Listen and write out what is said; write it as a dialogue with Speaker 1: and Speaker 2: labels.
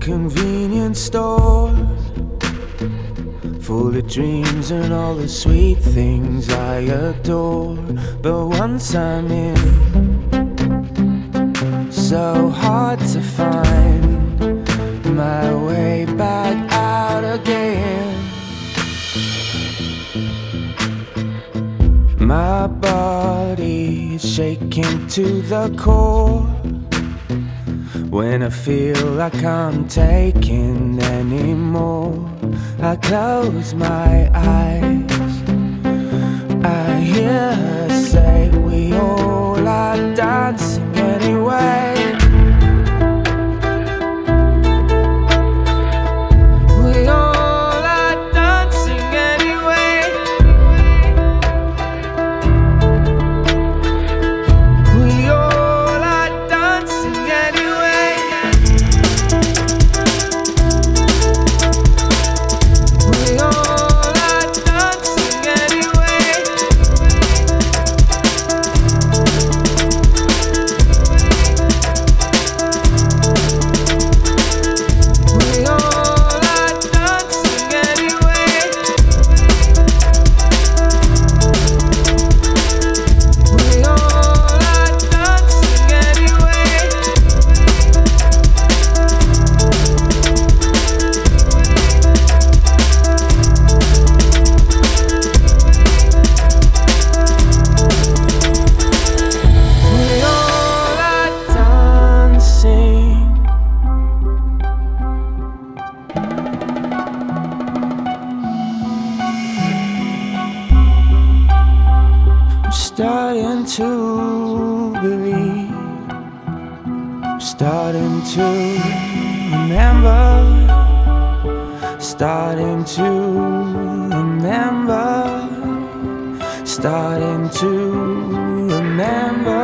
Speaker 1: convenience store. Full of dreams and all the sweet things I adore. But once I'm in So hard to find My way back out again. My body's shaking to the core. When I feel like I'm taking anymore, I close my eyes. Starting to believe. Starting to remember. Starting to remember. Starting to remember.